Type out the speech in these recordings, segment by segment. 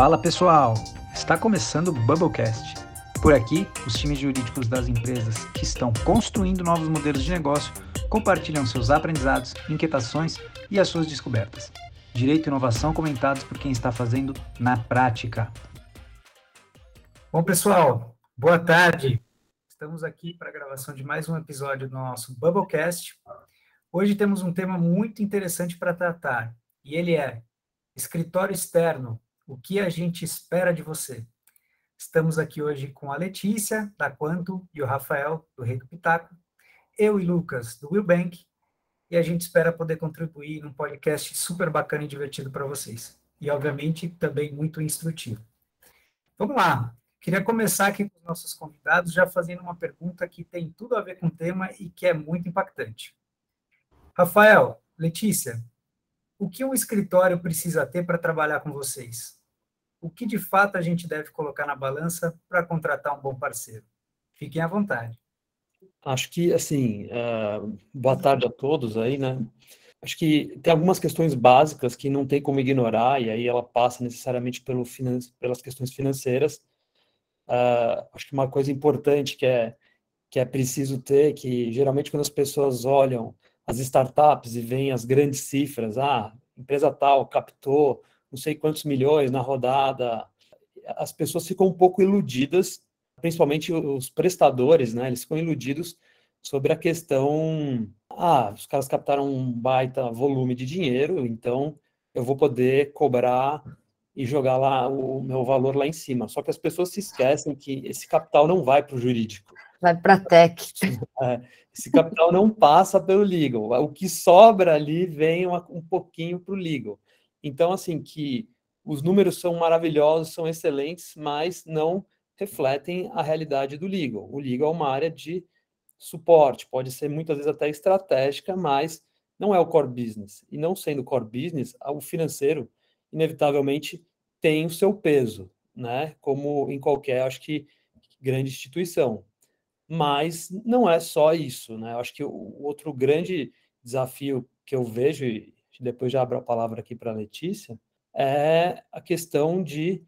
Fala pessoal, está começando o Bubblecast. Por aqui, os times jurídicos das empresas que estão construindo novos modelos de negócio compartilham seus aprendizados, inquietações e as suas descobertas. Direito e inovação comentados por quem está fazendo na prática. Bom, pessoal, boa tarde. Estamos aqui para a gravação de mais um episódio do nosso Bubblecast. Hoje temos um tema muito interessante para tratar, e ele é escritório externo, o que a gente espera de você. Estamos aqui hoje com a Letícia, da Quanto, e o Rafael, do Rei do Pitaco, eu e Lucas, do Willbank, e a gente espera poder contribuir num podcast super bacana e divertido para vocês. E, obviamente, também muito instrutivo. Vamos lá. Queria começar aqui com os nossos convidados, já fazendo uma pergunta que tem tudo a ver com o tema e que é muito impactante. Rafael, Letícia, o que um escritório precisa ter para trabalhar com vocês? O que de fato a gente deve colocar na balança para contratar um bom parceiro? Fiquem à vontade. Acho que, assim, uh, boa tarde a todos aí, né? Acho que tem algumas questões básicas que não tem como ignorar, e aí ela passa necessariamente pelo pelas questões financeiras. Uh, acho que uma coisa importante que é, que é preciso ter, que geralmente quando as pessoas olham as startups e veem as grandes cifras, ah, empresa tal captou não sei quantos milhões na rodada. As pessoas ficam um pouco iludidas, principalmente os prestadores, né? Eles ficam iludidos sobre a questão, ah, os caras captaram um baita volume de dinheiro, então eu vou poder cobrar e jogar lá o meu valor lá em cima. Só que as pessoas se esquecem que esse capital não vai para o jurídico. Vai para a tech. É, esse capital não passa pelo legal. O que sobra ali vem um pouquinho para o legal. Então, assim, que os números são maravilhosos, são excelentes, mas não refletem a realidade do legal. O legal é uma área de suporte, pode ser muitas vezes até estratégica, mas não é o core business. E não sendo core business, o financeiro, inevitavelmente, tem o seu peso, né? Como em qualquer, acho que, grande instituição. Mas não é só isso, né? Acho que o outro grande desafio que eu vejo, depois já abro a palavra aqui para a Letícia, é a questão de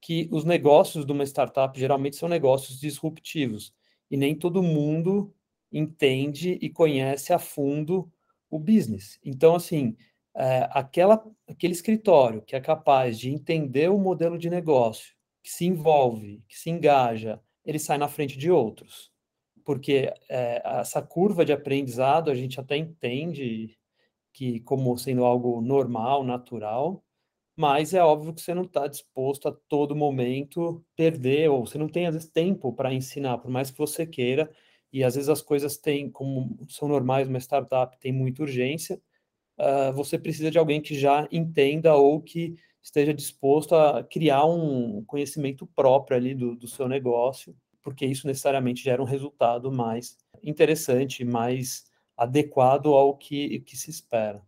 que os negócios de uma startup geralmente são negócios disruptivos e nem todo mundo entende e conhece a fundo o business. Então, assim, é, aquela, aquele escritório que é capaz de entender o modelo de negócio, que se envolve, que se engaja, ele sai na frente de outros. Porque é, essa curva de aprendizado a gente até entende que como sendo algo normal, natural, mas é óbvio que você não está disposto a todo momento perder, ou você não tem, às vezes, tempo para ensinar, por mais que você queira, e às vezes as coisas têm, como são normais, uma startup tem muita urgência, uh, você precisa de alguém que já entenda ou que esteja disposto a criar um conhecimento próprio ali do, do seu negócio, porque isso necessariamente gera um resultado mais interessante, mais adequado ao que, que se espera.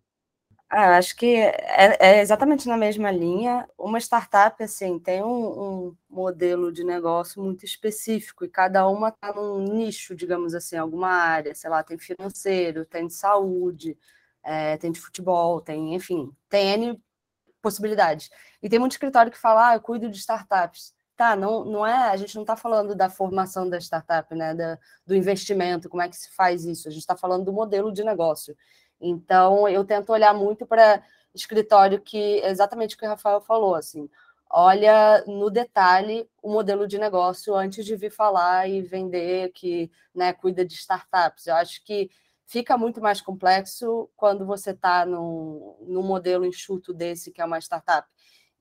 Ah, acho que é, é, exatamente na mesma linha. Uma startup assim tem um, um modelo de negócio muito específico e cada uma está num nicho, digamos assim, alguma área. Sei lá, tem financeiro, tem de saúde, é, tem de futebol, tem, enfim, tem N possibilidades. E tem muito escritório que fala, ah, eu cuido de startups. Tá, não, não é, a gente não está falando da formação da startup, né, da, do investimento, como é que se faz isso, a gente está falando do modelo de negócio. Então, eu tento olhar muito para escritório que, exatamente o que o Rafael falou, assim, olha no detalhe o modelo de negócio antes de vir falar e vender que né, cuida de startups. Eu acho que fica muito mais complexo quando você está num, num modelo enxuto desse, que é uma startup.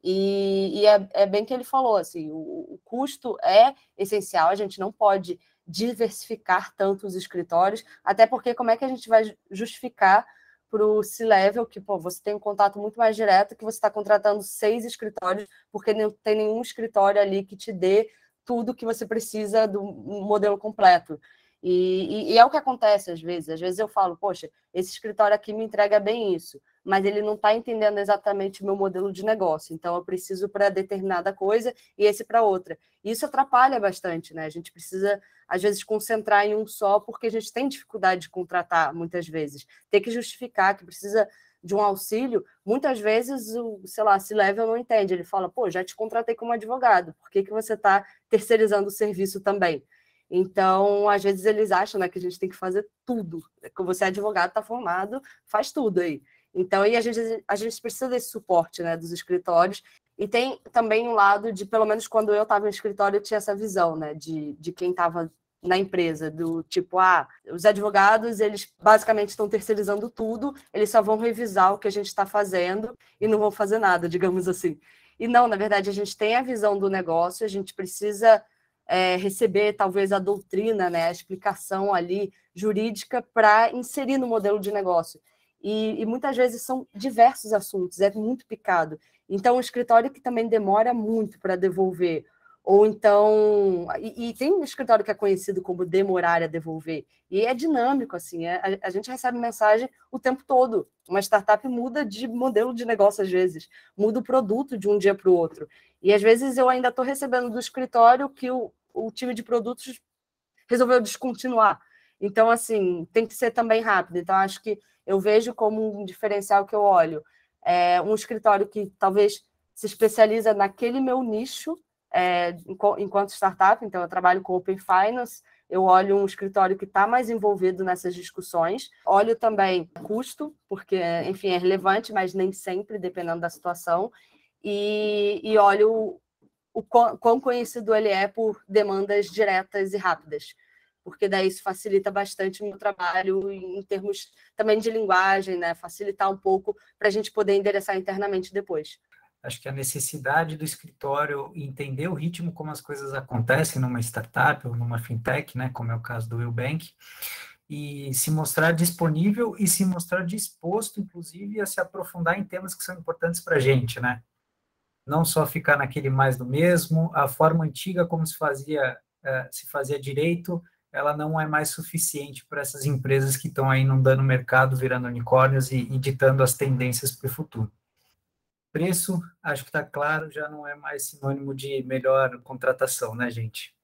E, e é, é, bem que ele falou, assim, o, o, custo é essencial, a gente não pode diversificar tanto os escritórios, até porque como é que a gente vai justificar para o C-Level que pô, você tem um contato muito mais direto que você está contratando seis escritórios, porque não tem nenhum escritório ali que te dê tudo que você precisa do modelo completo. E, e, e, é o que acontece às vezes. Às vezes eu falo, poxa, esse escritório aqui me entrega bem isso, mas ele não está entendendo exatamente o meu modelo de negócio. Então eu preciso para determinada coisa e esse para outra. Isso atrapalha bastante, né? A gente precisa, às vezes, concentrar em um só, porque a gente tem dificuldade de contratar muitas vezes. Tem que justificar que precisa de um auxílio, muitas vezes o, sei lá, se level não entende. Ele fala, pô, já te contratei como advogado, por que, que você está terceirizando o serviço também? Então, às vezes eles acham né, que a gente tem que fazer tudo. Que você é advogado, está formado, faz tudo aí. Então, a gente, a gente precisa desse suporte né, dos escritórios. E tem também um lado de, pelo menos quando eu estava no escritório, eu tinha essa visão né, de, de quem estava na empresa, do tipo, ah, os advogados, eles basicamente estão terceirizando tudo, eles só vão revisar o que a gente está fazendo e não vão fazer nada, digamos assim. E não, na verdade, a gente tem a visão do negócio, a gente precisa é, receber talvez a doutrina, né, a explicação ali jurídica para inserir no modelo de negócio. E, e, muitas vezes são diversos assuntos, é muito picado. Então, o escritório que também demora muito para devolver ou então, e, e, tem um escritório que é conhecido como demorar a devolver, e é dinâmico, assim, é, a, a, gente recebe mensagem o tempo todo. Uma startup muda de modelo de negócio às vezes, muda o produto de um dia para o outro. E às vezes eu ainda estou recebendo do escritório que o, o time de produtos resolveu descontinuar. Então, assim, tem que ser também rápido. Então, acho que eu vejo como um diferencial que eu olho. É um escritório que talvez se especializa naquele meu nicho, é, enquanto startup, então eu trabalho com Open Finance, eu olho um escritório que está mais envolvido nessas discussões, olho também custo, porque, enfim, é relevante, mas nem sempre, dependendo da situação, e, e olho o quão, quão conhecido ele é por demandas diretas e rápidas, porque daí isso facilita bastante o meu trabalho em termos também de linguagem, né? facilitar um pouco para a gente poder endereçar internamente depois. Acho que a necessidade do escritório entender o ritmo como as coisas acontecem numa startup ou numa fintech, né, como é o caso do Willbank, e se mostrar disponível e se mostrar disposto, inclusive, a se aprofundar em temas que são importantes para a gente, né? Não só ficar naquele mais do mesmo, a forma antiga como se fazia, uh, se fazia direito, ela não é mais suficiente para essas empresas que estão aí inundando o mercado, virando unicórnios e, e ditando as tendências para o futuro. Preço, acho que está claro, já não é mais sinônimo de melhor contratação, né, gente?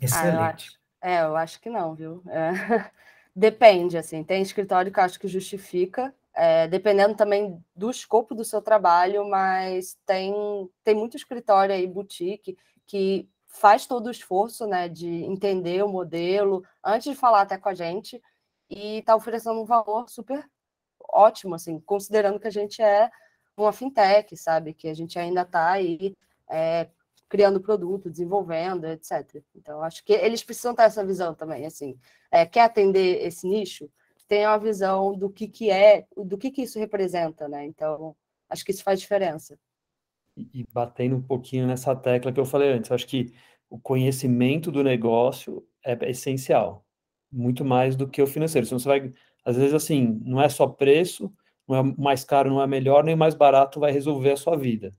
Excelente. Ah, eu acho, é, eu acho que não, viu? É. Depende, assim, tem escritório que acho que justifica, é, dependendo também do escopo do seu trabalho, mas tem, tem muito escritório aí, boutique, que faz todo o esforço, né, de entender o modelo, antes de falar até com a gente, e está oferecendo um valor super ótimo, assim, considerando que a gente é uma fintech, sabe? Que a gente ainda está aí é, criando produto, desenvolvendo, etc. Então, acho que eles precisam ter essa visão também, assim. É, quer atender esse nicho? Tem uma visão do que, que é, do que, que isso representa, né? Então, acho que isso faz diferença. E batendo um pouquinho nessa tecla que eu falei antes, acho que o conhecimento do negócio é essencial, muito mais do que o financeiro. Senão você vai às vezes, assim, não é só preço, não é mais caro, não é melhor, nem mais barato vai resolver a sua vida.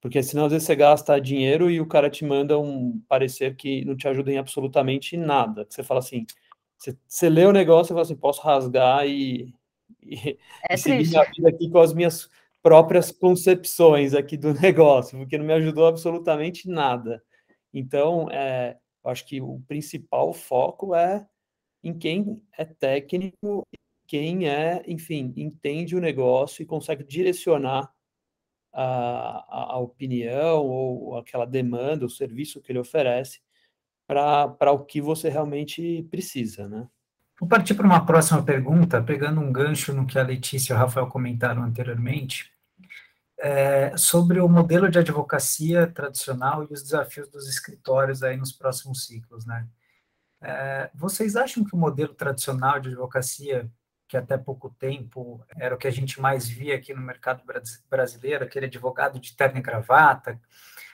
Porque senão, às vezes, você gasta dinheiro e o cara te manda um parecer que não te ajuda em absolutamente nada. Você fala assim, você, você lê o negócio e fala assim, posso rasgar e, e, é e seguir minha vida aqui com as minhas próprias concepções aqui do negócio, porque não me ajudou absolutamente nada. Então, é, acho que o principal foco é em quem é técnico, quem é, enfim, entende o negócio e consegue direcionar a, a opinião ou aquela demanda, o serviço que ele oferece para o que você realmente precisa, né? Vou partir para uma próxima pergunta, pegando um gancho no que a Letícia e o Rafael comentaram anteriormente, é, sobre o modelo de advocacia tradicional e os desafios dos escritórios aí nos próximos ciclos, né? É, vocês acham que o modelo tradicional de advocacia, que até pouco tempo era o que a gente mais via aqui no mercado brasileiro, aquele advogado de terno e gravata,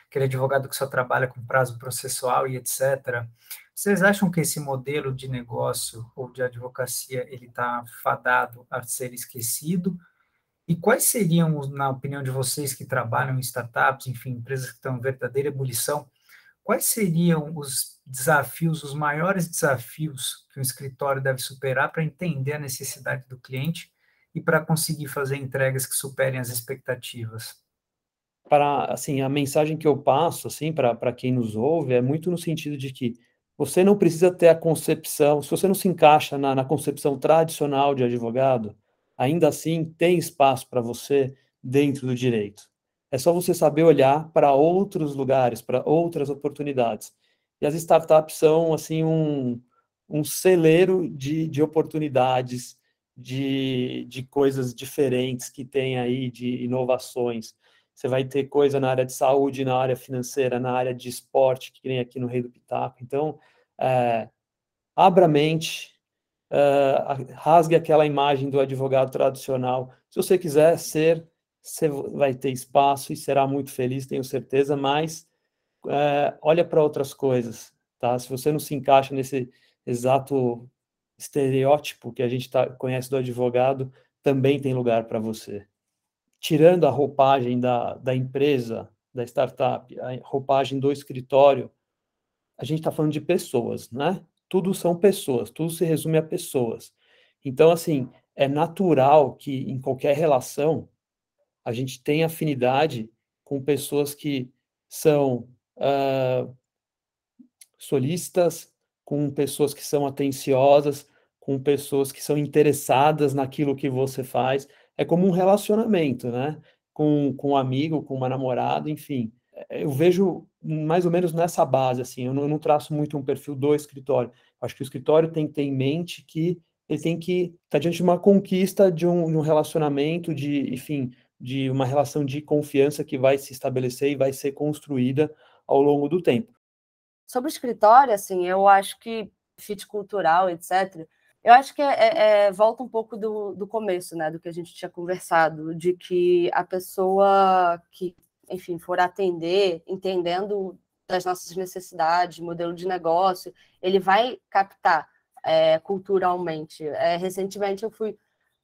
aquele advogado que só trabalha com prazo processual e etc. Vocês acham que esse modelo de negócio ou de advocacia ele está fadado a ser esquecido? E quais seriam, na opinião de vocês que trabalham em startups, enfim, empresas que estão em verdadeira ebulição, quais seriam os desafios, os maiores desafios que um escritório deve superar para entender a necessidade do cliente e para conseguir fazer entregas que superem as expectativas? Para, assim, a mensagem que eu passo, assim, para quem nos ouve, é muito no sentido de que você não precisa ter a concepção, se você não se encaixa na, na concepção tradicional de advogado, ainda assim tem espaço para você dentro do direito. É só você saber olhar para outros lugares, para outras oportunidades. E as startups são assim um, um celeiro de, de oportunidades, de, de coisas diferentes que tem aí, de inovações. Você vai ter coisa na área de saúde, na área financeira, na área de esporte, que tem aqui no Rei do Pitaco. Então, é, abra a mente, é, rasgue aquela imagem do advogado tradicional. Se você quiser ser, você vai ter espaço e será muito feliz, tenho certeza, mas é, olha para outras coisas, tá? Se você não se encaixa nesse exato estereótipo que a gente tá, conhece do advogado, também tem lugar para você. Tirando a roupagem da, da empresa, da startup, a roupagem do escritório, a gente está falando de pessoas, né? Tudo são pessoas, tudo se resume a pessoas. Então, assim, é natural que em qualquer relação a gente tenha afinidade com pessoas que são uh, solistas, com pessoas que são atenciosas, com pessoas que são interessadas naquilo que você faz. É como um relacionamento, né? Com, com um amigo, com uma namorada, enfim. Eu vejo mais ou menos nessa base, assim, eu não, eu não traço muito um perfil do escritório. Acho que o escritório tem que ter em mente que ele tem que estar tá diante de uma conquista de um, de um relacionamento, de, enfim, de uma relação de confiança que vai se estabelecer e vai ser construída ao longo do tempo. Sobre o escritório, assim, eu acho que fit cultural, etc., eu acho que é, é, é, volta um pouco do, do começo, né, do que a gente tinha conversado, de que a pessoa que, enfim, for atender, entendendo das nossas necessidades, modelo de negócio, ele vai captar é, culturalmente. É, recentemente eu fui,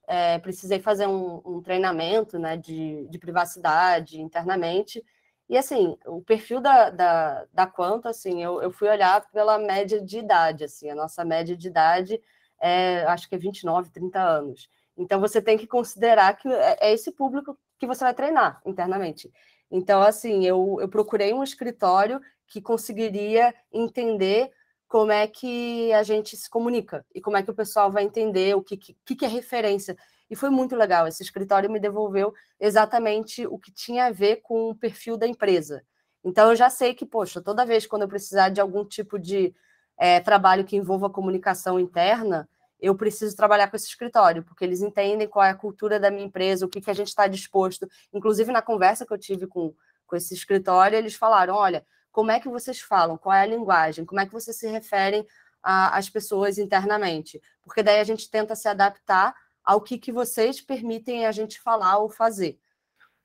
é, precisei fazer um, um treinamento, né, de, de privacidade internamente, e assim, o perfil da, da, da Quanto, assim, eu, eu fui olhar pela média de idade, assim, a nossa média de idade é, acho que é 29, 30 anos. Então você tem que considerar que é, é esse público que você vai treinar internamente. Então, assim, eu, eu procurei um escritório que conseguiria entender como é que a gente se comunica e como é que o pessoal vai entender o que, que, que é referência. E foi muito legal. Esse escritório me devolveu exatamente o que tinha a ver com o perfil da empresa. Então, eu já sei que, poxa, toda vez quando eu precisar de algum tipo de é, trabalho que envolva comunicação interna, eu preciso trabalhar com esse escritório, porque eles entendem qual é a cultura da minha empresa, o que, que a gente está disposto. Inclusive, na conversa que eu tive com, com esse escritório, eles falaram: olha, como é que vocês falam, qual é a linguagem, como é que vocês se referem às pessoas internamente, porque daí a gente tenta se adaptar ao que, que vocês permitem a gente falar ou fazer.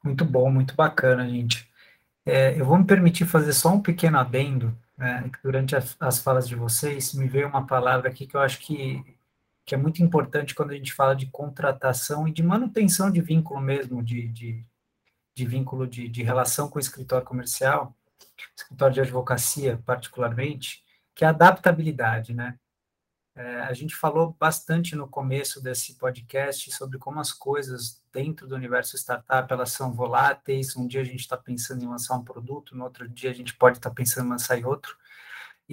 Muito bom, muito bacana, gente. É, eu vou me permitir fazer só um pequeno adendo, né, durante as, as falas de vocês, me veio uma palavra aqui que eu acho que, que é muito importante quando a gente fala de contratação e de manutenção de vínculo mesmo, de, de, de vínculo de, de relação com o escritório comercial, escritório de advocacia particularmente, que é a adaptabilidade, né? É, a gente falou bastante no começo desse podcast sobre como as coisas dentro do universo startup elas são voláteis. Um dia a gente está pensando em lançar um produto, no outro dia a gente pode estar tá pensando em lançar em outro.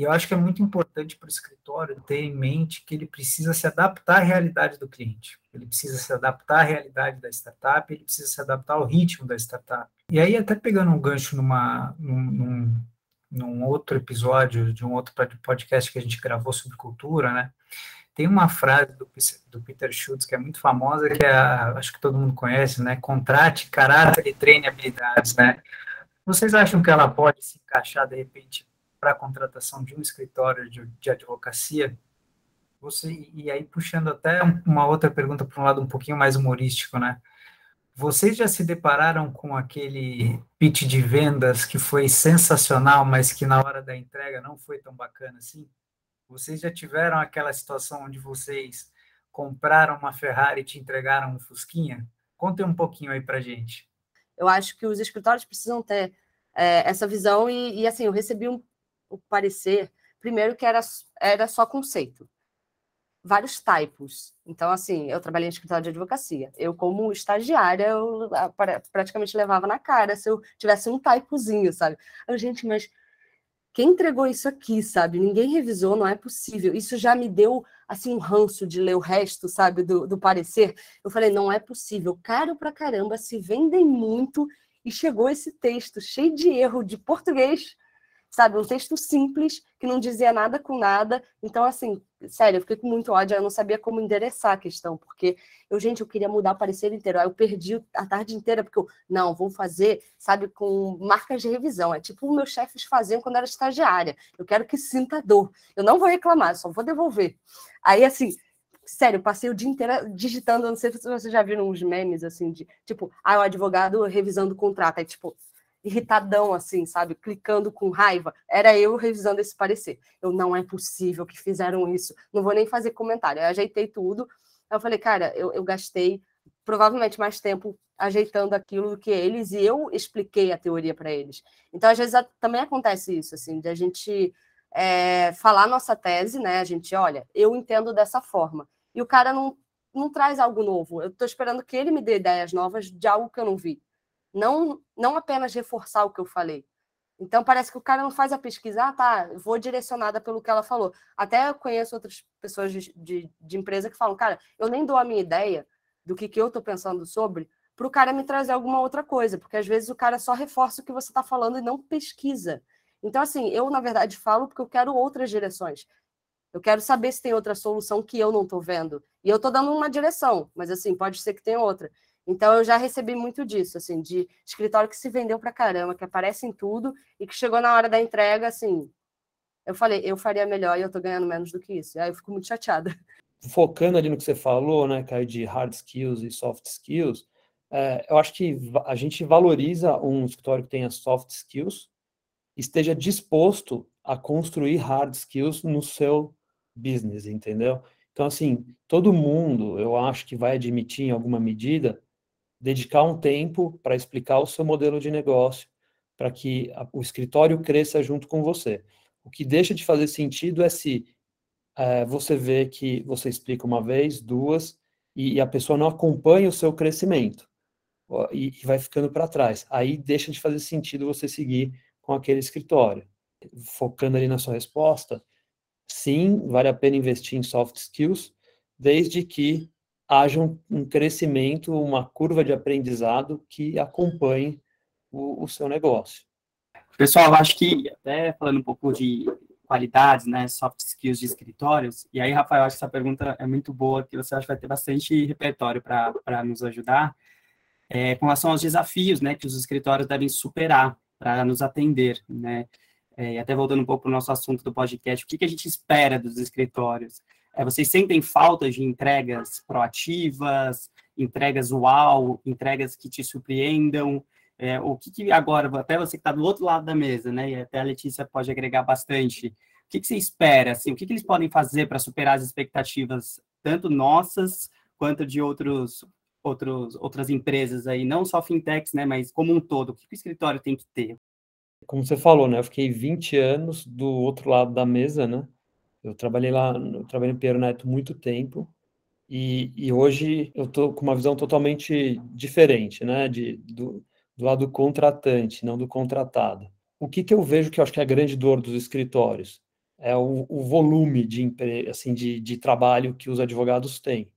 E eu acho que é muito importante para o escritório ter em mente que ele precisa se adaptar à realidade do cliente. Ele precisa se adaptar à realidade da startup, ele precisa se adaptar ao ritmo da startup. E aí, até pegando um gancho numa, num, num num outro episódio de um outro podcast que a gente gravou sobre cultura, né? Tem uma frase do, do Peter Schultz que é muito famosa, que é, acho que todo mundo conhece, né? Contrate caráter e treine habilidades, né? Vocês acham que ela pode se encaixar, de repente, para a contratação de um escritório de, de advocacia? Você, e aí, puxando até uma outra pergunta para um lado um pouquinho mais humorístico, né? Vocês já se depararam com aquele pitch de vendas que foi sensacional, mas que na hora da entrega não foi tão bacana assim? Vocês já tiveram aquela situação onde vocês compraram uma Ferrari e te entregaram um Fusquinha? Contem um pouquinho aí para gente. Eu acho que os escritórios precisam ter é, essa visão e, e, assim, eu recebi um, um parecer, primeiro que era, era só conceito vários typos. Então, assim, eu trabalhei em escritório de advocacia. Eu, como estagiária, eu praticamente levava na cara se eu tivesse um typozinho, sabe? Eu, gente, mas o quem entregou isso aqui, sabe? Ninguém revisou, não é possível. Isso já me deu, assim, um ranço de ler o resto, sabe, do, do parecer. Eu falei, não é possível. Caro pra caramba, se vendem muito e chegou esse texto cheio de erro de português sabe? Um texto simples, que não dizia nada com nada. Então, assim, sério, eu fiquei com muito ódio, eu não sabia como endereçar a questão, porque eu, gente, eu queria mudar o parecer inteiro. Aí eu perdi a tarde inteira, porque eu, não, vou fazer, sabe, com marcas de revisão. É tipo o meus chefes faziam quando era estagiária. Eu quero que sinta dor. Eu não vou reclamar, só vou devolver. Aí, assim, sério, passei o dia inteiro digitando, não sei se vocês já viram uns memes assim de tipo, ah, o advogado revisando o contrato, aí tipo, irritadão, assim, sabe? Clicando com raiva. Era eu revisando esse parecer. Eu, não é possível que fizeram isso. Não vou nem fazer comentário. Eu ajeitei tudo. Eu falei, cara, eu, eu gastei provavelmente mais tempo ajeitando aquilo do que eles e eu expliquei a teoria para eles. Então, às vezes, também acontece isso, assim, de a gente é, falar nossa tese, né? A gente, olha, eu entendo dessa forma. E o cara não, não traz algo novo. Eu estou esperando que ele me dê ideias novas de algo que eu não vi não, não apenas reforçar o que eu falei. Então, parece que o cara não faz a pesquisa, ah, tá, vou direcionada pelo que ela falou. Até eu conheço outras pessoas de, de, de empresa que falam, cara, eu nem dou a minha ideia do que, que eu estou pensando sobre para o cara me trazer alguma outra coisa, porque às vezes o cara só reforça o que você está falando e não pesquisa. Então, assim, eu, na verdade, falo porque eu quero outras direções. Eu quero saber se tem outra solução que eu não estou vendo. E eu estou dando uma direção, mas, assim, pode ser que tenha outra. Então eu já recebi muito disso, assim, de escritório que se vendeu para caramba, que aparece em tudo e que chegou na hora da entrega, assim, eu falei, eu faria melhor e eu tô ganhando menos do que isso. Aí eu fico muito chateada. Focando ali no que você falou, né, Caio, de hard skills e soft skills, é, eu acho que a gente valoriza um escritório que tenha soft skills, esteja disposto a construir hard skills no seu business, entendeu? Então, assim, todo mundo, eu acho que vai admitir em alguma medida dedicar um tempo para explicar o seu modelo de negócio, para que o escritório cresça junto com você. O que deixa de fazer sentido é se é, você vê que você explica uma vez, duas, e, e a pessoa não acompanha o seu crescimento e, e vai ficando para trás. Aí deixa de fazer sentido você seguir com aquele escritório. Focando ali na sua resposta, sim, vale a pena investir em soft skills, desde que haja um, um crescimento, uma curva de aprendizado que acompanhe o, o seu negócio. Pessoal, acho que até falando um pouco de qualidades, né, soft skills de escritórios, e aí, Rafael, acho que essa pergunta é muito boa, que você acha que vai ter bastante repertório para nos ajudar, é, com relação aos desafios, né, que os escritórios devem superar para nos atender, né, é, e até voltando um pouco para o nosso assunto do podcast, o que, que a gente espera dos escritórios? É, vocês sentem falta de entregas proativas, entregas uau, entregas que te surpreendam? É, o que, que, agora, até você que está do outro lado da mesa, né? E até a Letícia pode agregar bastante. O que, que você espera? Assim, o que, que eles podem fazer para superar as expectativas, tanto nossas quanto de outros, outros, outras empresas aí, não só fintechs, né? Mas como um todo. O que, que o escritório tem que ter? Como você falou, né? Eu fiquei 20 anos do outro lado da mesa, né? Eu trabalhei lá, eu trabalhei no Piero Neto muito tempo e, e hoje eu estou com uma visão totalmente diferente, né, de, do, do lado do contratante, não do contratado. O que, que eu vejo que eu acho que é a grande dor dos escritórios? É o, o volume de, assim, de, de trabalho que os advogados têm.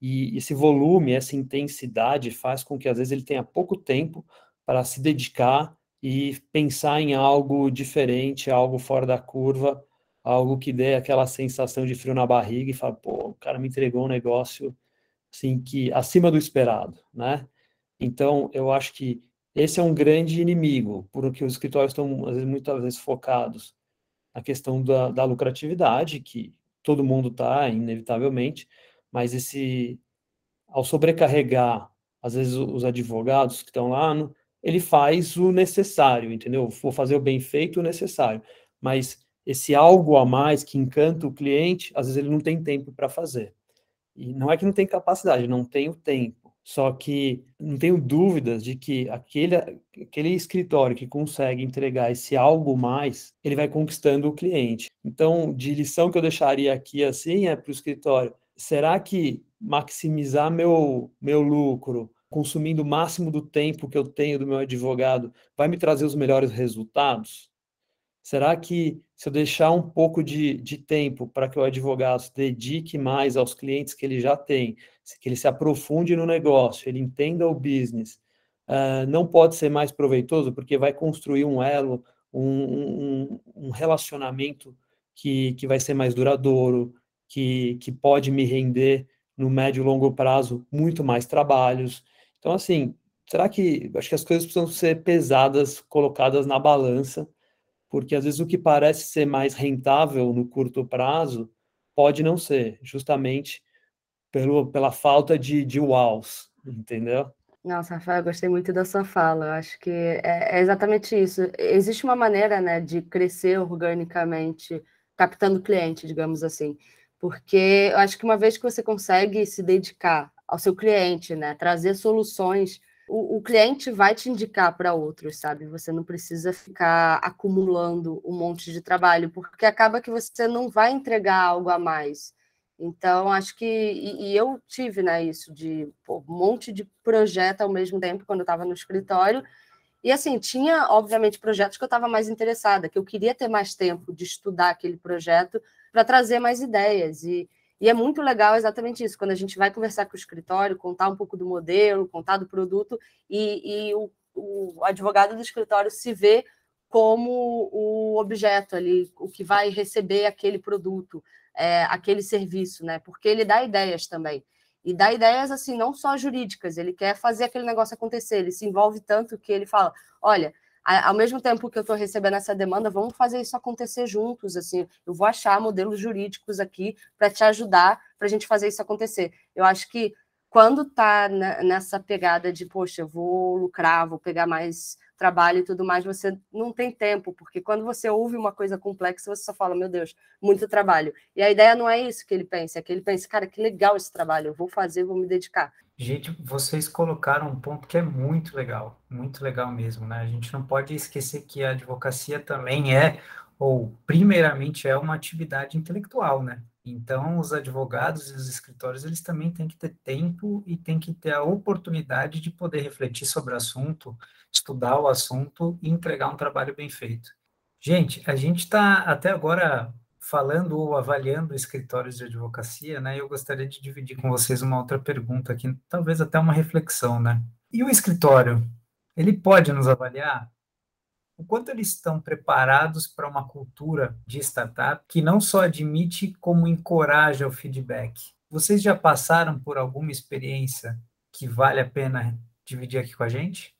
E esse volume, essa intensidade faz com que às vezes ele tenha pouco tempo para se dedicar e pensar em algo diferente, algo fora da curva, algo que dê aquela sensação de frio na barriga e fala, pô, o cara me entregou um negócio assim que acima do esperado, né? Então, eu acho que esse é um grande inimigo, porque os escritórios estão às vezes, muitas vezes focados na questão da, da lucratividade, que todo mundo está, inevitavelmente, mas esse ao sobrecarregar às vezes os advogados que estão lá, ele faz o necessário, entendeu? Vou fazer o bem feito o necessário, mas esse algo a mais que encanta o cliente, às vezes ele não tem tempo para fazer. E não é que não tem capacidade, não tem o tempo. Só que não tenho dúvidas de que aquele, aquele escritório que consegue entregar esse algo mais, ele vai conquistando o cliente. Então, de lição que eu deixaria aqui assim é para o escritório: será que maximizar meu, meu lucro, consumindo o máximo do tempo que eu tenho do meu advogado, vai me trazer os melhores resultados? Será que se eu deixar um pouco de, de tempo para que o advogado se dedique mais aos clientes que ele já tem, que ele se aprofunde no negócio, ele entenda o business, uh, não pode ser mais proveitoso porque vai construir um elo, um, um, um relacionamento que, que vai ser mais duradouro, que, que pode me render no médio e longo prazo muito mais trabalhos. Então, assim, será que acho que as coisas precisam ser pesadas, colocadas na balança, porque às vezes o que parece ser mais rentável no curto prazo pode não ser, justamente pelo, pela falta de, de entendeu? Nossa, Rafael, gostei muito da sua fala. Eu acho que é, é, exatamente isso. Existe uma maneira, né, de crescer organicamente, captando cliente, digamos assim. Porque eu acho que uma vez que você consegue se dedicar ao seu cliente, né, trazer soluções, o, o cliente vai te indicar para outros, sabe? Você não precisa ficar acumulando um monte de trabalho, porque acaba que você não vai entregar algo a mais. Então, acho que. E, e eu tive né, isso de pô, um monte de projeto ao mesmo tempo quando eu estava no escritório. E assim, tinha, obviamente, projetos que eu estava mais interessada, que eu queria ter mais tempo de estudar aquele projeto para trazer mais ideias. E, e é muito legal exatamente isso, quando a gente vai conversar com o escritório, contar um pouco do modelo, contar do produto, e, e o, o advogado do escritório se vê como o objeto ali, o que vai receber aquele produto, é, aquele serviço, né? Porque ele dá ideias também. E dá ideias, assim, não só jurídicas, ele quer fazer aquele negócio acontecer, ele se envolve tanto que ele fala: olha, ao mesmo tempo que eu estou recebendo essa demanda, vamos fazer isso acontecer juntos. Assim, eu vou achar modelos jurídicos aqui para te ajudar para a gente fazer isso acontecer. Eu acho que quando está nessa pegada de, poxa, eu vou lucrar, vou pegar mais trabalho e tudo mais, você não tem tempo, porque quando você ouve uma coisa complexa, você só fala, meu Deus, muito trabalho. E a ideia não é isso que ele pensa, é que ele pensa, cara, que legal esse trabalho, eu vou fazer, vou me dedicar. Gente, vocês colocaram um ponto que é muito legal, muito legal mesmo, né? A gente não pode esquecer que a advocacia também é, ou primeiramente é uma atividade intelectual, né? Então, os advogados e os escritórios, eles também têm que ter tempo e têm que ter a oportunidade de poder refletir sobre o assunto, estudar o assunto e entregar um trabalho bem feito. Gente, a gente está até agora falando ou avaliando escritórios de advocacia, né, eu gostaria de dividir com vocês uma outra pergunta aqui, talvez até uma reflexão, né? E o escritório, ele pode nos avaliar o quanto eles estão preparados para uma cultura de startup que não só admite como encoraja o feedback. Vocês já passaram por alguma experiência que vale a pena dividir aqui com a gente?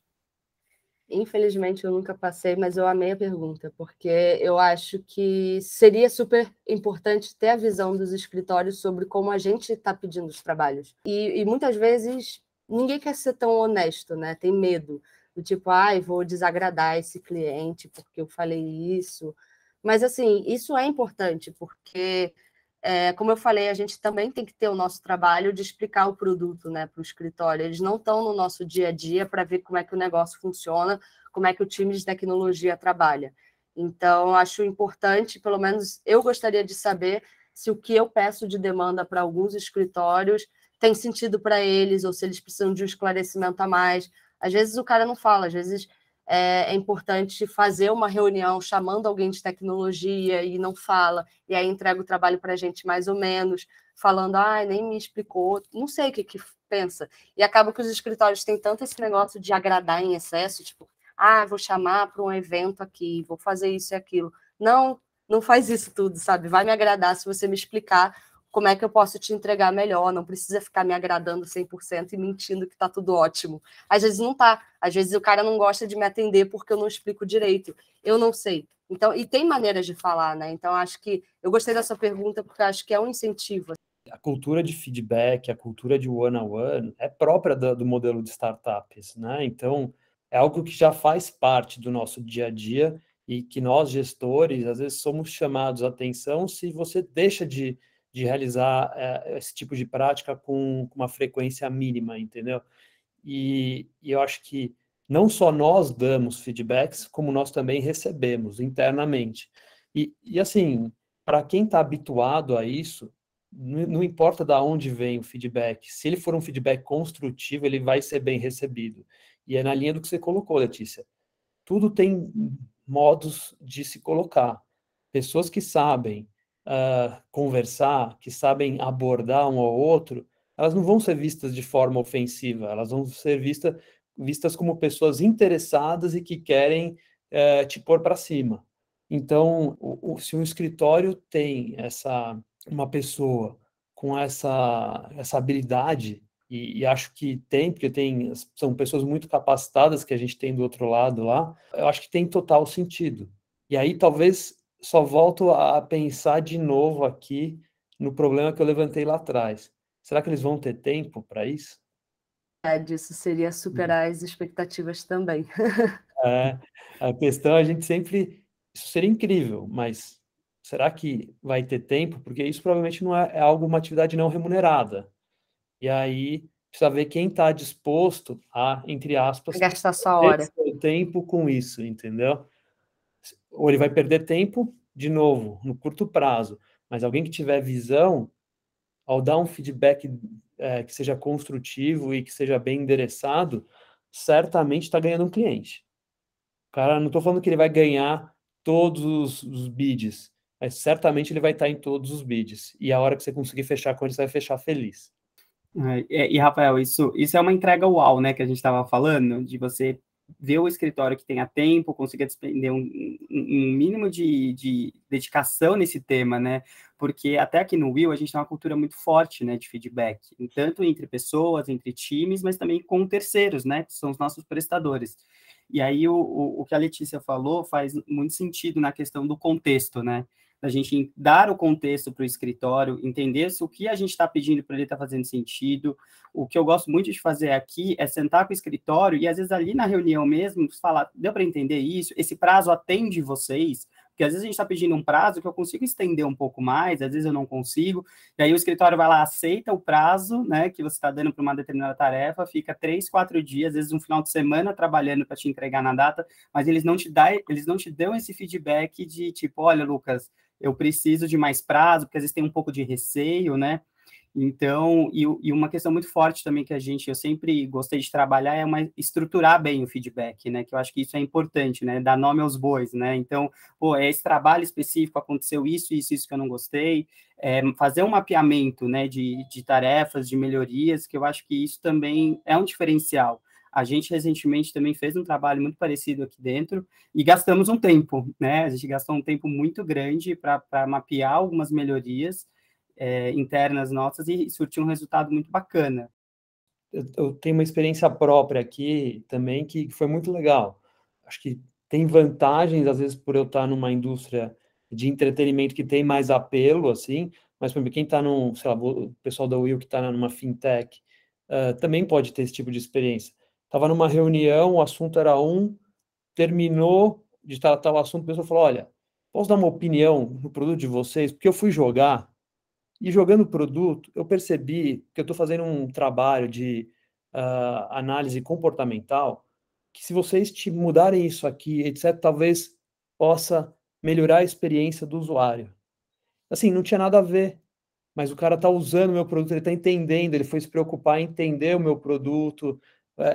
Infelizmente eu nunca passei, mas eu amei a pergunta, porque eu acho que seria super importante ter a visão dos escritórios sobre como a gente está pedindo os trabalhos. E, e, muitas vezes ninguém quer ser tão honesto, né? Tem medo do tipo, ai, ah, vou desagradar esse cliente porque eu falei isso. Mas assim, isso é importante, porque é, como eu falei, a gente também tem que ter o nosso trabalho de explicar o produto né, para o escritório. Eles não estão no nosso dia a dia para ver como é que o negócio funciona, como é que o time de tecnologia trabalha. Então, acho importante, pelo menos eu gostaria de saber se o que eu peço de demanda para alguns escritórios tem sentido para eles, ou se eles precisam de um esclarecimento a mais. Às vezes o cara não fala, às vezes é, é, importante fazer uma reunião chamando alguém de tecnologia e não fala, e aí entrega o trabalho para a gente mais ou menos, falando, ah, nem me explicou, não sei o que, que pensa. E acaba que os escritórios têm tanto esse negócio de agradar em excesso, tipo, ah, vou chamar para um evento aqui, vou fazer isso e aquilo. Não, não faz isso tudo, sabe? Vai me agradar se você me explicar como é que eu posso te entregar melhor, não precisa ficar me agradando 100% e mentindo que está tudo ótimo. Às vezes não tá, às vezes o cara não gosta de me atender porque eu não explico direito, eu não sei. Então, e tem maneiras de falar, né? Então, acho que eu gostei dessa pergunta porque acho que é um incentivo. A cultura de feedback, a cultura de one-on-one -on -one é própria do, do modelo de startups, né? Então, é algo que já faz parte do nosso dia a dia e que nós, gestores, às vezes somos chamados a atenção se você deixa de de realizar é, esse tipo de prática com, com, uma frequência mínima, entendeu? E, e, eu acho que não só nós damos feedbacks, como nós também recebemos internamente. E, e assim, para quem está habituado a isso, não, não importa de onde vem o feedback, se ele for um feedback construtivo, ele vai ser bem recebido. E é na linha do que você colocou, Letícia. Tudo tem modos de se colocar. Pessoas que sabem uh, conversar, que sabem abordar um ao outro, elas não vão ser vistas de forma ofensiva, elas vão ser vista, vistas como pessoas interessadas e que querem uh, te pôr para cima. Então, o, o, se um escritório tem essa uma pessoa com essa essa habilidade e, e, acho que tem, porque tem são pessoas muito capacitadas que a gente tem do outro lado lá, eu acho que tem total sentido. E aí talvez só volto a pensar de novo aqui no problema que eu levantei lá atrás. Será que eles vão ter tempo para isso? É, disso seria superar as expectativas também. é, a questão a gente sempre isso seria incrível, mas será que vai ter tempo? Porque isso provavelmente não é, é algo, uma atividade não remunerada. E aí precisa ver quem está disposto a, entre aspas, gastar sua hora. Seu tempo com isso, entendeu? Ou ele vai perder tempo, de novo, no curto prazo, mas alguém que tiver visão, ao dar um feedback é, que seja construtivo e que seja bem endereçado, certamente está ganhando um cliente. Cara, não estou falando que ele vai ganhar todos os, os bids, mas certamente ele vai estar tá em todos os bids. E a hora que você conseguir fechar com ele, você vai fechar feliz. É, e, Rafael, isso, isso é uma entrega uau, né, que a gente estava falando, de você ver o escritório que tenha tempo, consiga despender um, um mínimo de, de, dedicação nesse tema, né? Porque até aqui no Will a gente tem uma cultura muito forte, né, de feedback, tanto entre pessoas, entre times, mas também com terceiros, né, que são os nossos prestadores. E aí o, o, o que a Letícia falou faz muito sentido na questão do contexto, né? Da gente dar o contexto para o escritório, entender se o que a gente está pedindo para ele está fazendo sentido. O que eu gosto muito de fazer aqui é sentar com o escritório e, às vezes, ali na reunião mesmo, falar: deu para entender isso? Esse prazo atende vocês? Porque às vezes a gente está pedindo um prazo que eu consigo estender um pouco mais, às vezes eu não consigo, e aí o escritório vai lá, aceita o prazo, né, que você está dando para uma determinada tarefa, fica três, quatro dias, às vezes um final de semana trabalhando para te entregar na data, mas eles não te dão, eles não te dão esse feedback de tipo, olha, Lucas, eu preciso de mais prazo, porque às vezes tem um pouco de receio, né? Então, e, e, uma questão muito forte também que a gente, eu sempre gostei de trabalhar é uma, estruturar bem o feedback, né? Que eu acho que isso é importante, né? Dar nome aos bois, né? Então, pô, é esse trabalho específico, aconteceu isso, isso, isso que eu não gostei, é, fazer um mapeamento, né? De, de tarefas, de melhorias, que eu acho que isso também é um diferencial. A gente recentemente também fez um trabalho muito parecido aqui dentro e gastamos um tempo, né? A gente gastou um tempo muito grande para mapear algumas melhorias é, internas nossas e surtiu um resultado muito bacana. Eu, eu, tenho uma experiência própria aqui também que foi muito legal. Acho que tem vantagens, às vezes, por eu estar numa indústria de entretenimento que tem mais apelo, assim, mas, exemplo, quem está num, sei lá, o pessoal da Will que está numa fintech, uh, também pode ter esse tipo de experiência. Estava numa reunião, o assunto era um, terminou de tratar o assunto, a pessoa falou: Olha, posso dar uma opinião no produto de vocês? Porque eu fui jogar, e jogando o produto, eu percebi que eu estou fazendo um trabalho de uh, análise comportamental, que se vocês te mudarem isso aqui, etc., talvez possa melhorar a experiência do usuário. Assim, não tinha nada a ver, mas o cara está usando o meu produto, ele está entendendo, ele foi se preocupar em entender o meu produto,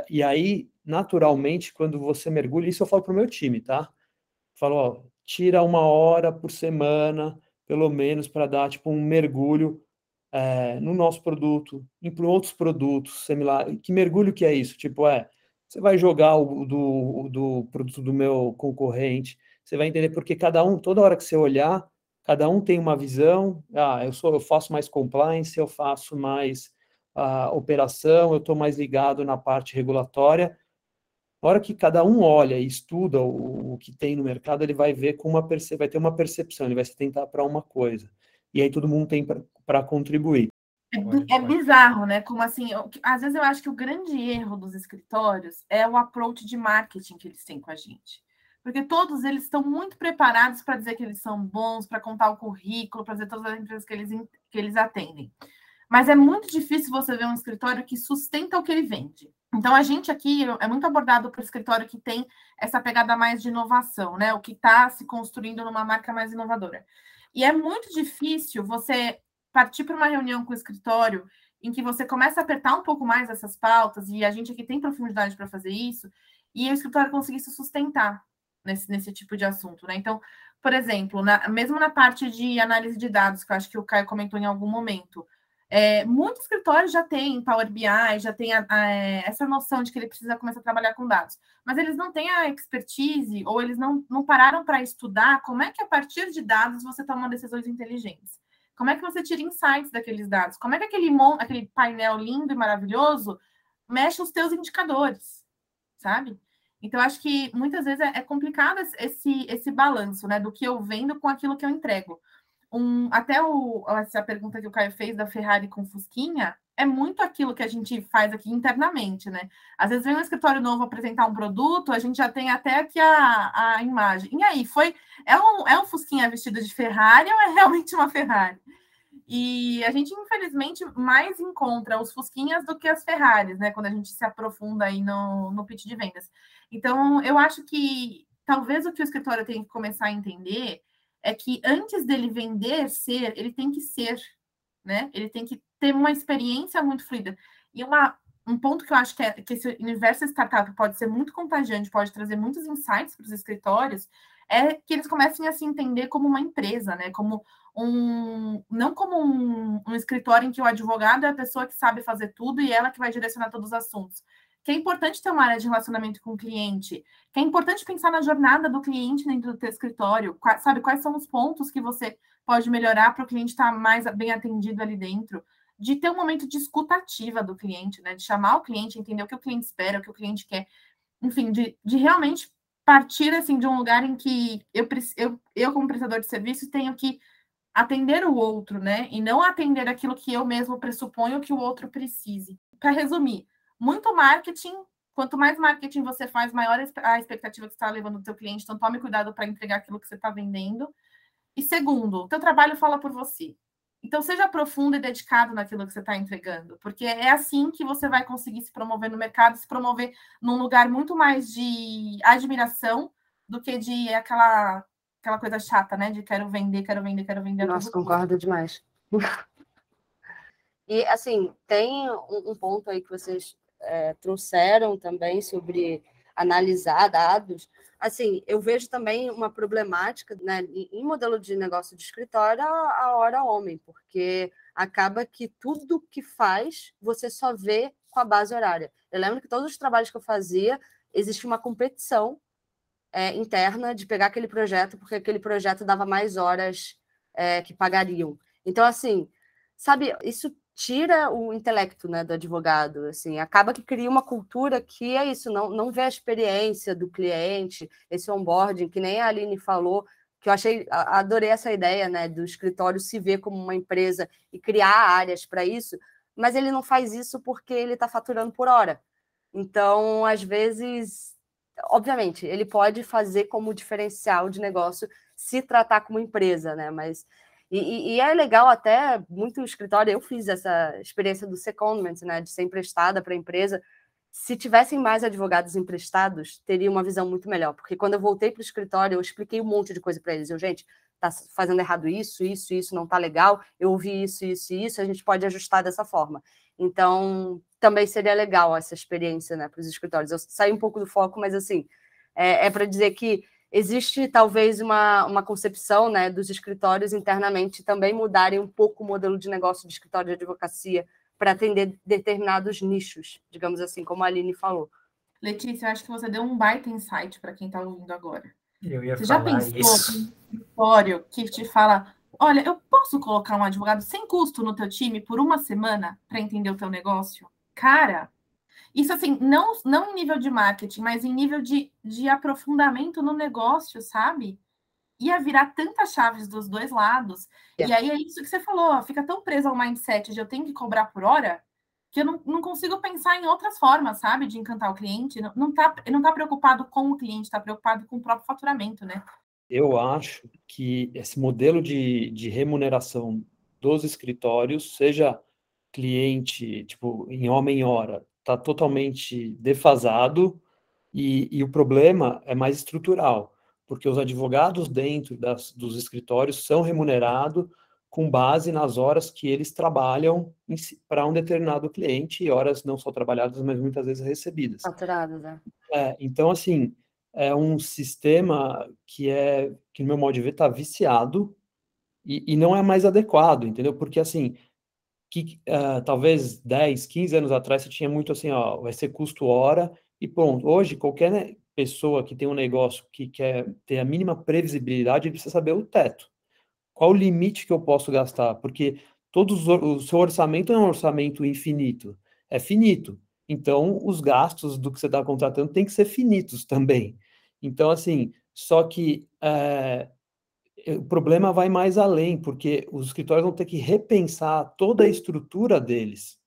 e aí, naturalmente, quando você mergulha, isso eu falo para o meu time, tá? Falo, ó, tira uma hora por semana, pelo menos, para dar tipo um mergulho é, no nosso produto, em outros produtos similares. Que mergulho que é isso? Tipo, é, você vai jogar o do, do produto do meu concorrente, você vai entender porque cada um, toda hora que você olhar, cada um tem uma visão. Ah, eu sou, eu faço mais compliance, eu faço mais a operação, eu estou mais ligado na parte regulatória. Na hora que cada um olha e estuda o, o que tem no mercado, ele vai ver com uma perce vai ter uma percepção, ele vai se tentar para uma coisa. E aí todo mundo tem para contribuir. É, é, bizarro, né? Como assim, eu, às vezes eu acho que o grande erro dos escritórios é o approach de marketing que eles têm com a gente. Porque todos eles estão muito preparados para dizer que eles são bons, para contar o currículo, para dizer todas as empresas que eles, que eles atendem. Mas é muito difícil você ver um escritório que sustenta o que ele vende. Então, a gente aqui é muito abordado o escritório que tem essa pegada mais de inovação, né? O que está se construindo numa marca mais inovadora. E é muito difícil você partir para uma reunião com o escritório em que você começa a apertar um pouco mais essas pautas, e a gente aqui tem profundidade para fazer isso, e o escritório conseguir se sustentar. nesse, nesse tipo de assunto, né? Então, por exemplo, na, mesmo na parte de análise de dados, que eu acho que o Caio comentou em algum momento, é, muitos escritórios já têm Power BI, já tem a, a, é, essa noção de que ele precisa começar a trabalhar com dados, mas eles não têm a expertise ou eles não, não pararam para estudar como é que a partir de dados você toma decisões inteligentes. Como é que você tira insights daqueles dados? Como é que aquele, aquele painel lindo e maravilhoso mexe os teus indicadores, sabe? Então, acho que muitas vezes é, é complicado esse, esse balanço, né, do que eu vendo com aquilo que eu entrego um, até o, essa pergunta que o Caio fez da Ferrari com Fusquinha, é muito aquilo que a gente faz aqui internamente, né? Às vezes vem um escritório novo apresentar um produto, a gente já tem até aqui a, a imagem. E aí, foi é um, é um Fusquinha vestido de Ferrari ou é realmente uma Ferrari? E a gente, infelizmente, mais encontra os Fusquinhas do que as Ferraris, né? Quando a gente se aprofunda aí no, no pitch de vendas. Então, eu acho que talvez o que o escritório tem que começar a entender é que antes dele vender ser, ele tem que ser, né? Ele tem que ter uma experiência muito fluida. E uma, um ponto que eu acho que, é, que esse universo startup pode ser muito contagiante, pode trazer muitos insights para os escritórios, é que eles comecem a se entender como uma empresa, né? Como um. Não como um, um escritório em que o advogado é a pessoa que sabe fazer tudo e ela que vai direcionar todos os assuntos que é importante ter uma área de relacionamento com o cliente, que é importante pensar na jornada do cliente dentro do teu escritório, sabe quais são os pontos que você pode melhorar para o cliente estar mais bem atendido ali dentro, de ter um momento de escutativa do cliente, né, de chamar o cliente, entender o que o cliente espera, o que o cliente quer, enfim, de, de realmente partir assim de um lugar em que eu, eu, eu como prestador de serviço tenho que atender o outro, né, e não atender aquilo que eu mesmo pressuponho que o outro precise. Para resumir, muito marketing. Quanto mais marketing você faz, maior a expectativa que você está levando do seu cliente. Então, tome cuidado para entregar aquilo que você está vendendo. E segundo, o teu trabalho fala por você. Então, seja profundo e dedicado naquilo que você está entregando, porque é assim que você vai conseguir se promover no mercado, se promover num lugar muito mais de admiração do que de aquela, aquela coisa chata, né? De quero vender, quero vender, quero vender. Nossa, concordo demais. e, assim, tem um, um ponto aí que vocês é, trouxeram também sobre analisar dados, assim, eu vejo também uma problemática né, em modelo de negócio de escritório a hora homem, porque acaba que tudo que faz você só vê com a base horária. Eu lembro que todos os trabalhos que eu fazia, existia uma competição é, interna de pegar aquele projeto, porque aquele projeto dava mais horas é, que pagariam. Então, assim, sabe, isso tira o intelecto né, do advogado, assim, acaba que cria uma cultura que é isso, não, não vê a experiência do cliente, esse onboarding, que nem a Aline falou, que eu achei, adorei essa ideia, né, do escritório se ver como uma empresa e criar áreas para isso, mas ele não faz isso porque ele está faturando por hora. Então, às vezes, obviamente, ele pode fazer como diferencial de negócio se tratar como empresa, né, mas e, e, é legal até, muito escritório, eu fiz essa experiência do secondment, né, de ser emprestada para a empresa. Se tivessem mais advogados emprestados, teria uma visão muito melhor, porque quando eu voltei para o escritório, eu expliquei um monte de coisa para eles. Eu, gente, tá fazendo errado isso, isso, isso, não tá legal, eu ouvi isso, isso isso, a gente pode ajustar dessa forma. Então, também seria legal essa experiência, né, para os escritórios. Eu saí um pouco do foco, mas assim, é, é para dizer que existe talvez uma, uma concepção né, dos escritórios internamente também mudarem um pouco o modelo de negócio de escritório de advocacia para atender determinados nichos, digamos assim, como a Aline falou. Letícia, eu acho que você deu um baita insight para quem está ouvindo agora. Eu ia você falar já pensou isso. em um escritório que te fala, olha, eu posso colocar um advogado sem custo no teu time por uma semana para entender o teu negócio? Cara, isso, assim, não, não em nível de marketing, mas em nível de, de aprofundamento no negócio, sabe? Ia virar tantas chaves dos dois lados. Yeah. E aí é isso que você falou, fica tão preso ao mindset de eu tenho que cobrar por hora, que eu não, não consigo pensar em outras formas, sabe? De encantar o cliente. Não, não, tá, não tá preocupado com o cliente, está preocupado com o próprio faturamento, né? Eu acho que esse modelo de, de remuneração dos escritórios, seja cliente, tipo, em homem-hora, está totalmente defasado e, e, o problema é mais estrutural, porque os advogados dentro das, dos escritórios são remunerados com base nas horas que eles trabalham para um determinado cliente, e horas não só trabalhadas, mas muitas vezes recebidas. Faturadas, né? É, então, assim, é um sistema que é, que no meu modo de ver, está viciado e, e, não é mais adequado, entendeu? Porque, assim, que, uh, talvez 10, 15 anos atrás você tinha muito assim, ó, vai ser custo hora e pronto. Hoje, qualquer né, pessoa que tem um negócio que quer ter a mínima previsibilidade, ele precisa saber o teto. Qual o limite que eu posso gastar? Porque todos o seu orçamento é um orçamento infinito, é finito. Então, os gastos do que você está contratando tem que ser finitos também. Então, assim, só que é, o problema vai mais além, porque os escritórios vão ter que repensar toda a estrutura deles,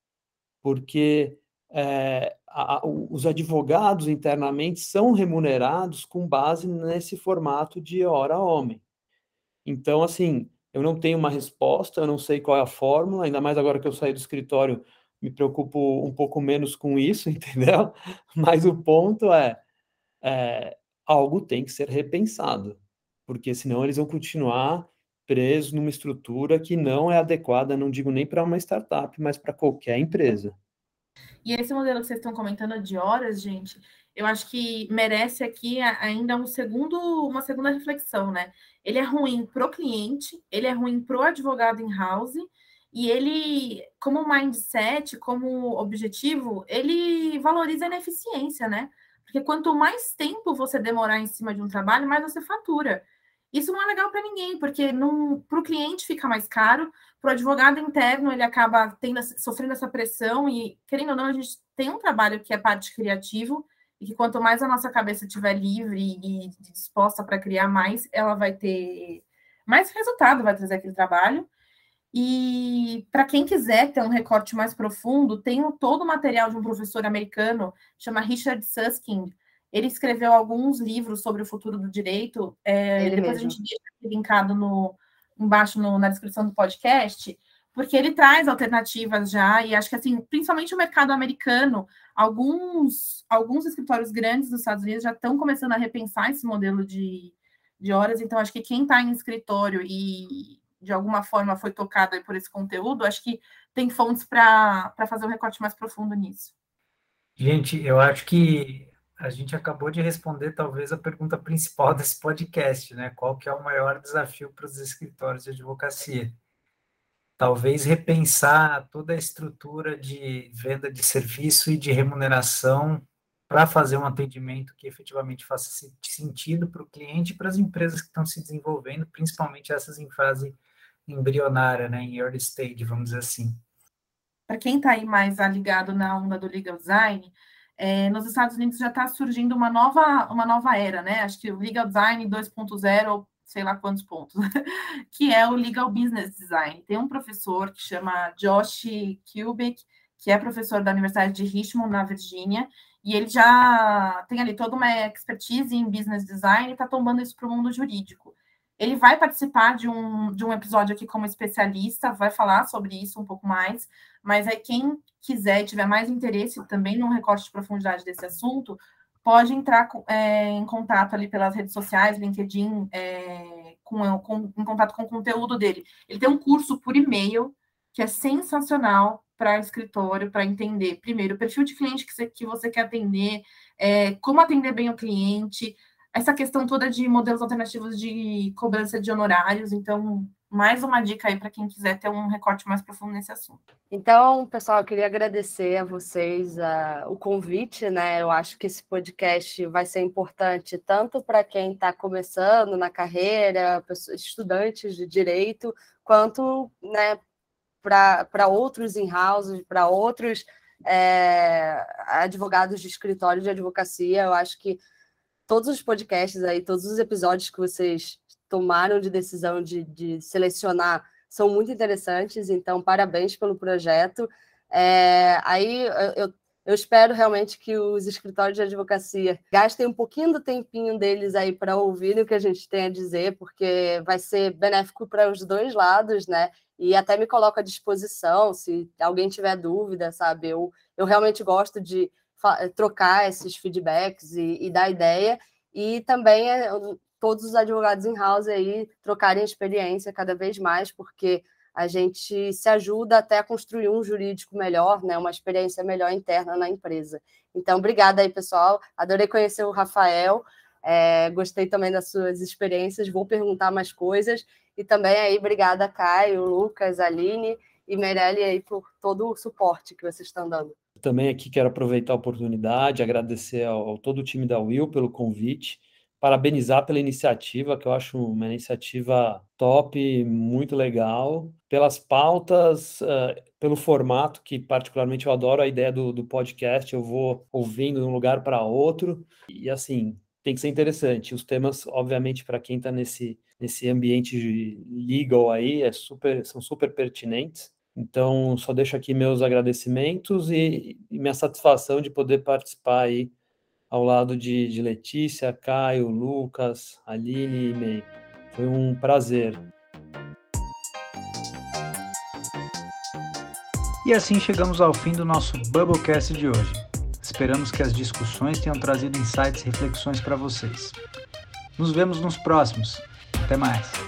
porque é, a, os advogados internamente são remunerados com base nesse formato de hora homem. Então, assim, eu não tenho uma resposta, eu não sei qual é a fórmula, ainda mais agora que eu saí do escritório, me preocupo um pouco menos com isso, entendeu? Mas o ponto é, é algo tem que ser repensado, porque senão eles vão continuar presos numa estrutura que não é adequada, não digo nem para uma startup, mas para qualquer empresa. E esse modelo que vocês estão comentando de horas, gente, eu acho que merece aqui ainda um segundo, uma segunda reflexão, né? Ele é ruim para o cliente, ele é ruim para o advogado em house, e ele, como mindset, como objetivo, ele valoriza a ineficiência, né? Porque quanto mais tempo você demorar em cima de um trabalho, mais você fatura. Isso não é legal para ninguém, porque para o cliente fica mais caro, para o advogado interno ele acaba tendo, sofrendo essa pressão, e querendo ou não, a gente tem um trabalho que é parte criativo, e que quanto mais a nossa cabeça estiver livre e disposta para criar mais, ela vai ter mais resultado, vai trazer aquele trabalho. E para quem quiser ter um recorte mais profundo, tem todo o material de um professor americano, chama Richard Susskind. Ele escreveu alguns livros sobre o futuro do direito. É, depois mesmo. a gente deixa linkado no, embaixo no, na descrição do podcast porque ele traz alternativas já, e acho que assim, principalmente o mercado americano, alguns, alguns escritórios grandes dos Estados Unidos já estão começando a repensar esse modelo de, de horas, então acho que quem está em escritório e de alguma forma foi tocado por esse conteúdo, acho que tem fontes para fazer um recorte mais profundo nisso. Gente, eu acho que a gente acabou de responder talvez a pergunta principal desse podcast, né? Qual que é o maior desafio para os escritórios de advocacia? talvez repensar toda a estrutura de venda de serviço e de remuneração para fazer um atendimento que efetivamente faça sentido para o cliente e para as empresas que estão se desenvolvendo, principalmente essas em fase embrionária, né, em early stage, vamos dizer assim. Para quem está aí mais ligado na onda do legal design, é, nos Estados Unidos já está surgindo uma nova, uma nova era, né? Acho que o legal design 2.0 sei lá quantos pontos, que é o Legal Business Design. Tem um professor que chama Josh Kubick, que é professor da Universidade de Richmond, na Virgínia, e ele já tem ali toda uma expertise em business design e está tombando isso para o mundo jurídico. Ele vai participar de um, de um episódio aqui como especialista, vai falar sobre isso um pouco mais, mas é quem quiser e tiver mais interesse também num recorte de profundidade desse assunto, pode entrar é, em contato ali pelas redes sociais, LinkedIn, é, com, com, em contato com o conteúdo dele. Ele tem um curso por e-mail que é sensacional para escritório, para entender, primeiro, o perfil de cliente que você, que você quer atender, é, como atender bem o cliente, essa questão toda de modelos alternativos de cobrança de honorários. Então, mais uma dica aí para quem quiser ter um recorte mais profundo nesse assunto. Então, pessoal, eu queria agradecer a vocês uh, o convite, né? Eu acho que esse podcast vai ser importante tanto para quem está começando na carreira, estudantes de direito, quanto né, para outros in-house, para outros é, advogados de escritório de advocacia. Eu acho que todos os podcasts aí, todos os episódios que vocês tomaram de decisão de, de selecionar são muito interessantes, então parabéns pelo projeto. É, aí eu, eu espero realmente que os escritórios de advocacia gastem um pouquinho do tempinho deles aí para ouvirem o que a gente tem a dizer, porque vai ser benéfico para os dois lados, né? E até me coloco à disposição se alguém tiver dúvida, sabe? Eu, eu realmente gosto de trocar esses feedbacks e, e dar ideia. E também é, todos os advogados em house aí trocarem experiência cada vez mais, porque a gente se ajuda até a construir um jurídico melhor, né, uma experiência melhor interna na empresa. Então, obrigada aí, pessoal. Adorei conhecer o Rafael. É, gostei também das suas experiências, vou perguntar mais coisas. E também aí, obrigada, Caio, Lucas, Aline e Meirelli aí por todo o suporte que vocês estão dando. Também aqui quero aproveitar a oportunidade, agradecer ao, ao todo o time da Will pelo convite, parabenizar pela iniciativa, que eu acho uma iniciativa top, muito legal, pelas pautas, uh, pelo formato, que particularmente eu adoro a ideia do, do podcast, eu vou ouvindo de um lugar para outro, e assim, tem que ser interessante. Os temas, obviamente, para quem está nesse, nesse ambiente legal aí, é super, são super pertinentes. Então, só deixo aqui meus agradecimentos e, e minha satisfação de poder participar aí ao lado de, de Letícia, Caio, Lucas, Aline e May. Foi um prazer. E assim chegamos ao fim do nosso Bubblecast de hoje. Esperamos que as discussões tenham trazido insights e reflexões para vocês. Nos vemos nos próximos. Até mais!